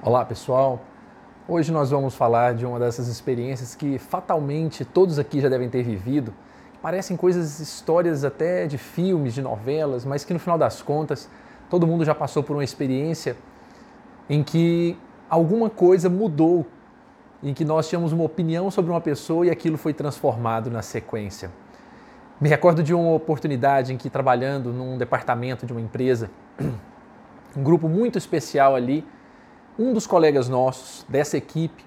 Olá pessoal, hoje nós vamos falar de uma dessas experiências que fatalmente todos aqui já devem ter vivido. Parecem coisas, histórias até de filmes, de novelas, mas que no final das contas todo mundo já passou por uma experiência em que alguma coisa mudou, em que nós tínhamos uma opinião sobre uma pessoa e aquilo foi transformado na sequência. Me recordo de uma oportunidade em que, trabalhando num departamento de uma empresa, um grupo muito especial ali, um dos colegas nossos dessa equipe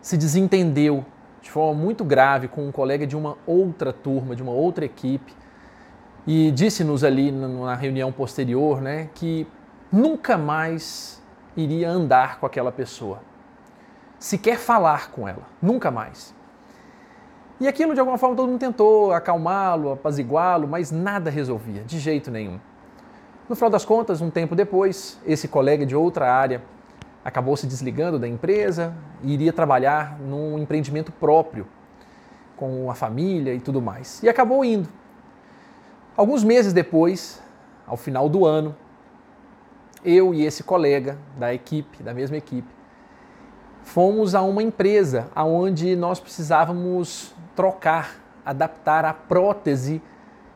se desentendeu de forma muito grave com um colega de uma outra turma, de uma outra equipe, e disse-nos ali na reunião posterior né, que nunca mais iria andar com aquela pessoa, sequer falar com ela, nunca mais. E aquilo, de alguma forma, todo mundo tentou acalmá-lo, apaziguá-lo, mas nada resolvia, de jeito nenhum. No final das contas, um tempo depois, esse colega de outra área acabou se desligando da empresa e iria trabalhar num empreendimento próprio, com a família e tudo mais. E acabou indo. Alguns meses depois, ao final do ano, eu e esse colega da equipe, da mesma equipe, fomos a uma empresa onde nós precisávamos trocar, adaptar a prótese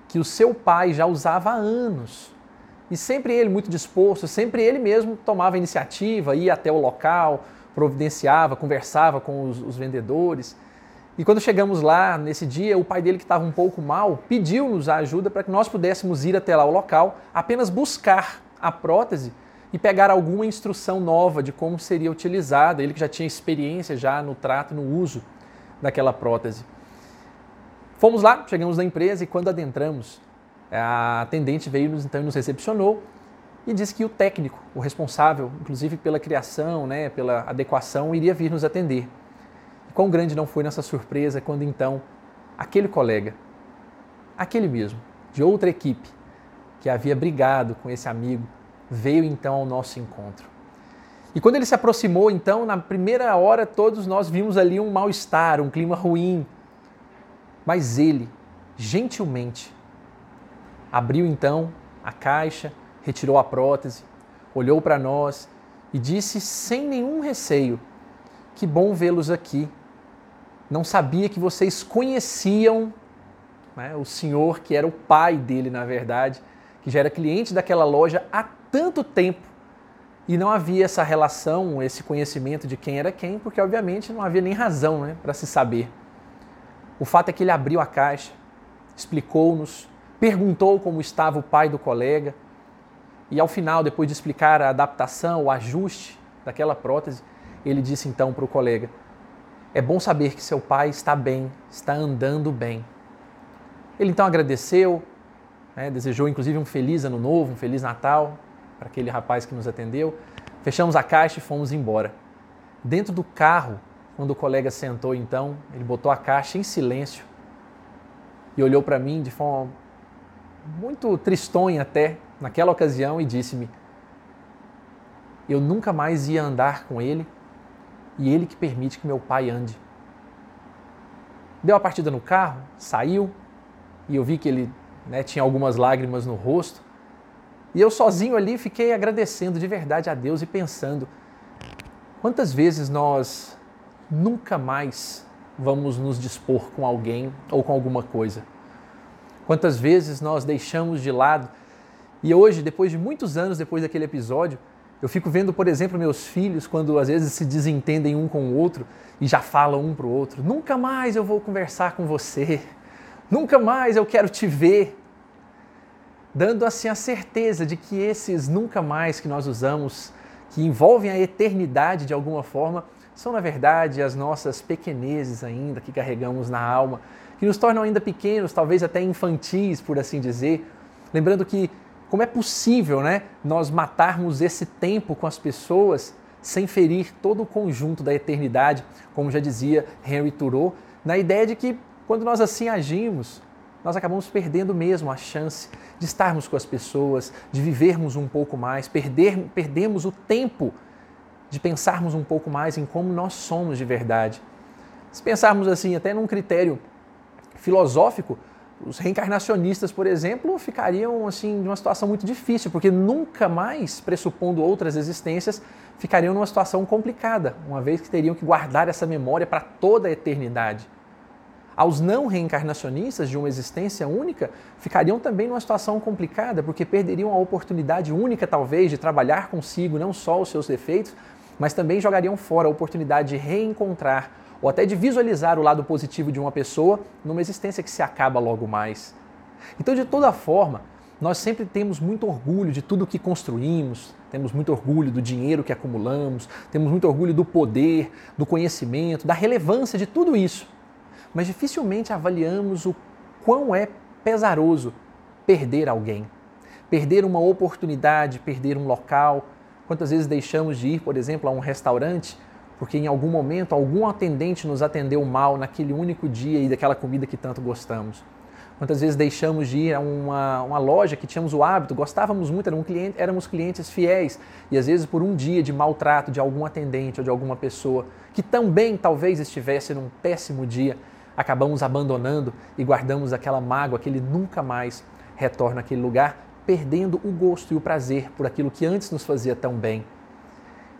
que o seu pai já usava há anos. E sempre ele muito disposto, sempre ele mesmo tomava iniciativa, ia até o local, providenciava, conversava com os, os vendedores. E quando chegamos lá, nesse dia, o pai dele, que estava um pouco mal, pediu-nos a ajuda para que nós pudéssemos ir até lá o local, apenas buscar a prótese e pegar alguma instrução nova de como seria utilizada. Ele que já tinha experiência já no trato, no uso daquela prótese. Fomos lá, chegamos na empresa e quando adentramos, a atendente veio então nos recepcionou e disse que o técnico, o responsável, inclusive pela criação, né, pela adequação, iria vir nos atender. E quão grande não foi nossa surpresa quando então aquele colega, aquele mesmo, de outra equipe, que havia brigado com esse amigo, veio então ao nosso encontro. E quando ele se aproximou, então, na primeira hora, todos nós vimos ali um mal-estar, um clima ruim, mas ele, gentilmente, abriu então a caixa, retirou a prótese, olhou para nós e disse sem nenhum receio: Que bom vê-los aqui. Não sabia que vocês conheciam né, o senhor, que era o pai dele, na verdade, que já era cliente daquela loja há tanto tempo. E não havia essa relação, esse conhecimento de quem era quem, porque obviamente não havia nem razão né, para se saber. O fato é que ele abriu a caixa, explicou-nos, perguntou como estava o pai do colega e ao final, depois de explicar a adaptação, o ajuste daquela prótese, ele disse então para o colega: É bom saber que seu pai está bem, está andando bem. Ele então agradeceu, né, desejou inclusive um feliz ano novo, um feliz Natal para aquele rapaz que nos atendeu. Fechamos a caixa e fomos embora. Dentro do carro, quando o colega sentou, então, ele botou a caixa em silêncio e olhou para mim de forma muito tristonha até, naquela ocasião, e disse-me: Eu nunca mais ia andar com ele e ele que permite que meu pai ande. Deu a partida no carro, saiu e eu vi que ele né, tinha algumas lágrimas no rosto. E eu sozinho ali fiquei agradecendo de verdade a Deus e pensando: quantas vezes nós nunca mais vamos nos dispor com alguém ou com alguma coisa. Quantas vezes nós deixamos de lado? E hoje, depois de muitos anos depois daquele episódio, eu fico vendo, por exemplo, meus filhos quando às vezes se desentendem um com o outro e já falam um para o outro: nunca mais eu vou conversar com você, nunca mais eu quero te ver. Dando assim a certeza de que esses nunca mais que nós usamos, que envolvem a eternidade de alguma forma, são, na verdade, as nossas pequenezes ainda que carregamos na alma, que nos tornam ainda pequenos, talvez até infantis, por assim dizer. Lembrando que como é possível né, nós matarmos esse tempo com as pessoas sem ferir todo o conjunto da eternidade, como já dizia Henry Thoreau, na ideia de que quando nós assim agimos, nós acabamos perdendo mesmo a chance de estarmos com as pessoas, de vivermos um pouco mais, perder, perdemos o tempo de pensarmos um pouco mais em como nós somos de verdade. Se pensarmos assim, até num critério filosófico, Os reencarnacionistas, por exemplo, ficariam assim numa situação muito difícil, porque nunca mais, pressupondo outras existências, ficariam numa situação complicada, uma vez que teriam que guardar essa memória para toda a eternidade. Aos não reencarnacionistas de uma existência única, ficariam também numa situação complicada, porque perderiam a oportunidade única, talvez, de trabalhar consigo não só os seus defeitos, mas também jogariam fora a oportunidade de reencontrar ou até de visualizar o lado positivo de uma pessoa numa existência que se acaba logo mais. Então, de toda forma, nós sempre temos muito orgulho de tudo que construímos, temos muito orgulho do dinheiro que acumulamos, temos muito orgulho do poder, do conhecimento, da relevância de tudo isso. Mas dificilmente avaliamos o quão é pesaroso perder alguém, perder uma oportunidade, perder um local. Quantas vezes deixamos de ir, por exemplo, a um restaurante porque em algum momento algum atendente nos atendeu mal naquele único dia e daquela comida que tanto gostamos. Quantas vezes deixamos de ir a uma, uma loja que tínhamos o hábito, gostávamos muito, éramos, cliente, éramos clientes fiéis, e às vezes por um dia de maltrato de algum atendente ou de alguma pessoa que também talvez estivesse num péssimo dia, acabamos abandonando e guardamos aquela mágoa que ele nunca mais retorna àquele lugar, perdendo o gosto e o prazer por aquilo que antes nos fazia tão bem.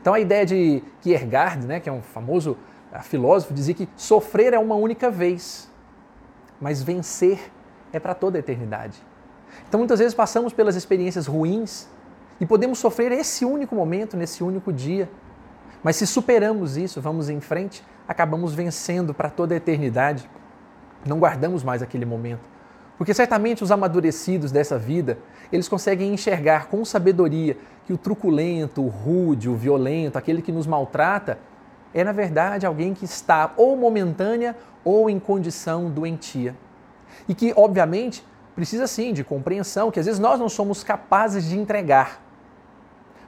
Então a ideia de Kierkegaard, né, que é um famoso ah, filósofo, dizia que sofrer é uma única vez, mas vencer é para toda a eternidade. Então muitas vezes passamos pelas experiências ruins e podemos sofrer esse único momento, nesse único dia. Mas se superamos isso, vamos em frente, acabamos vencendo para toda a eternidade. Não guardamos mais aquele momento. Porque certamente os amadurecidos dessa vida, eles conseguem enxergar com sabedoria que o truculento, o rude, o violento, aquele que nos maltrata, é na verdade alguém que está ou momentânea ou em condição doentia. E que, obviamente, precisa sim de compreensão, que às vezes nós não somos capazes de entregar.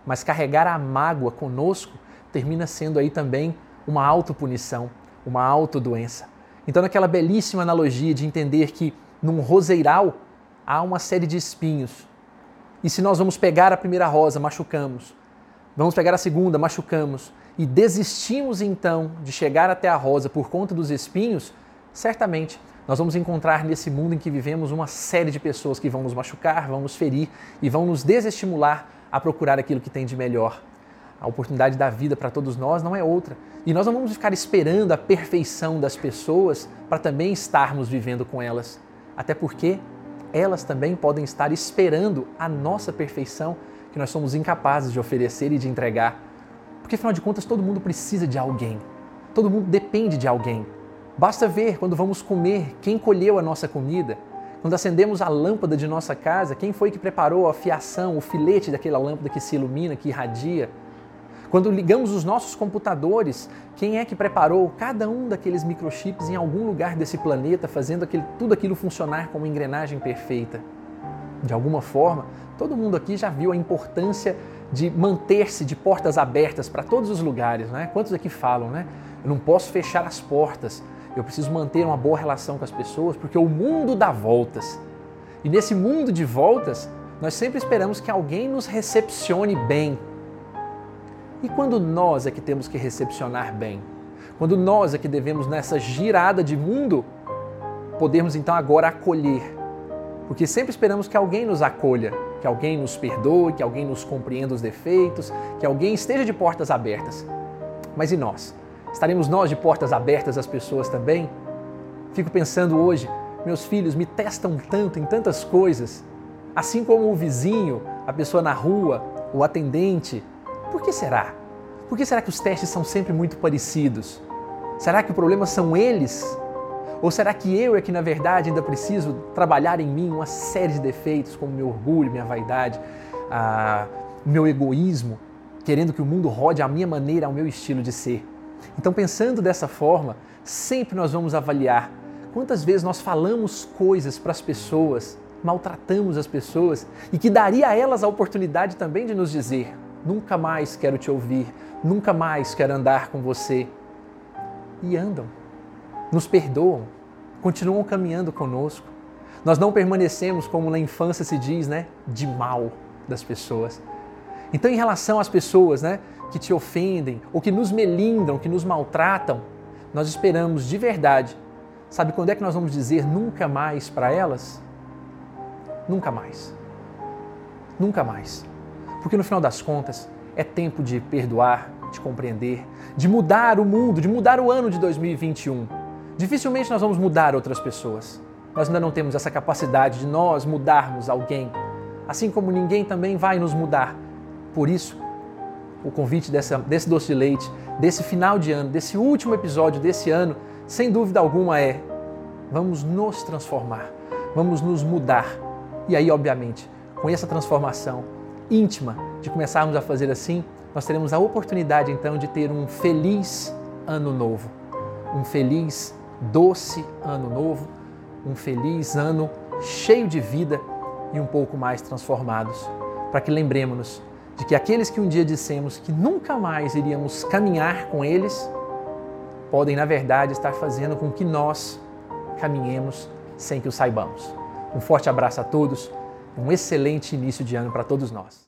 Mas carregar a mágoa conosco termina sendo aí também uma autopunição, uma autodoença. Então, naquela belíssima analogia de entender que num roseiral há uma série de espinhos. E se nós vamos pegar a primeira rosa, machucamos. Vamos pegar a segunda, machucamos. E desistimos então de chegar até a rosa por conta dos espinhos, certamente nós vamos encontrar nesse mundo em que vivemos uma série de pessoas que vão nos machucar, vão nos ferir e vão nos desestimular a procurar aquilo que tem de melhor. A oportunidade da vida para todos nós não é outra. E nós não vamos ficar esperando a perfeição das pessoas para também estarmos vivendo com elas até porque elas também podem estar esperando a nossa perfeição que nós somos incapazes de oferecer e de entregar. Porque afinal de contas, todo mundo precisa de alguém. Todo mundo depende de alguém. Basta ver quando vamos comer quem colheu a nossa comida, quando acendemos a lâmpada de nossa casa, quem foi que preparou a fiação, o filete daquela lâmpada que se ilumina, que irradia. Quando ligamos os nossos computadores, quem é que preparou cada um daqueles microchips em algum lugar desse planeta, fazendo aquele, tudo aquilo funcionar como engrenagem perfeita? De alguma forma, todo mundo aqui já viu a importância de manter-se de portas abertas para todos os lugares, né? Quantos aqui falam, né? Eu não posso fechar as portas, eu preciso manter uma boa relação com as pessoas, porque o mundo dá voltas. E nesse mundo de voltas, nós sempre esperamos que alguém nos recepcione bem, e quando nós é que temos que recepcionar bem? Quando nós é que devemos, nessa girada de mundo, podermos então agora acolher? Porque sempre esperamos que alguém nos acolha, que alguém nos perdoe, que alguém nos compreenda os defeitos, que alguém esteja de portas abertas. Mas e nós? Estaremos nós de portas abertas às pessoas também? Fico pensando hoje, meus filhos me testam tanto em tantas coisas, assim como o vizinho, a pessoa na rua, o atendente, por que será? Por que será que os testes são sempre muito parecidos? Será que o problema são eles? Ou será que eu é que, na verdade, ainda preciso trabalhar em mim uma série de defeitos, como meu orgulho, minha vaidade, a, meu egoísmo, querendo que o mundo rode à minha maneira, ao meu estilo de ser? Então, pensando dessa forma, sempre nós vamos avaliar quantas vezes nós falamos coisas para as pessoas, maltratamos as pessoas e que daria a elas a oportunidade também de nos dizer: nunca mais quero te ouvir, nunca mais quero andar com você. E andam, nos perdoam, continuam caminhando conosco. Nós não permanecemos, como na infância se diz, né, de mal das pessoas. Então, em relação às pessoas né, que te ofendem, ou que nos melindram, que nos maltratam, nós esperamos de verdade Sabe quando é que nós vamos dizer nunca mais para elas? Nunca mais. Nunca mais. Porque no final das contas, é tempo de perdoar, de compreender, de mudar o mundo, de mudar o ano de 2021. Dificilmente nós vamos mudar outras pessoas. Nós ainda não temos essa capacidade de nós mudarmos alguém, assim como ninguém também vai nos mudar. Por isso, o convite dessa, desse doce de leite, desse final de ano, desse último episódio desse ano, sem dúvida alguma é: vamos nos transformar, vamos nos mudar. E aí, obviamente, com essa transformação íntima de começarmos a fazer assim, nós teremos a oportunidade então de ter um feliz ano novo, um feliz, doce ano novo, um feliz ano cheio de vida e um pouco mais transformados, para que lembremos-nos de que aqueles que um dia dissemos que nunca mais iríamos caminhar com eles, podem, na verdade, estar fazendo com que nós caminhemos sem que o saibamos. Um forte abraço a todos, um excelente início de ano para todos nós.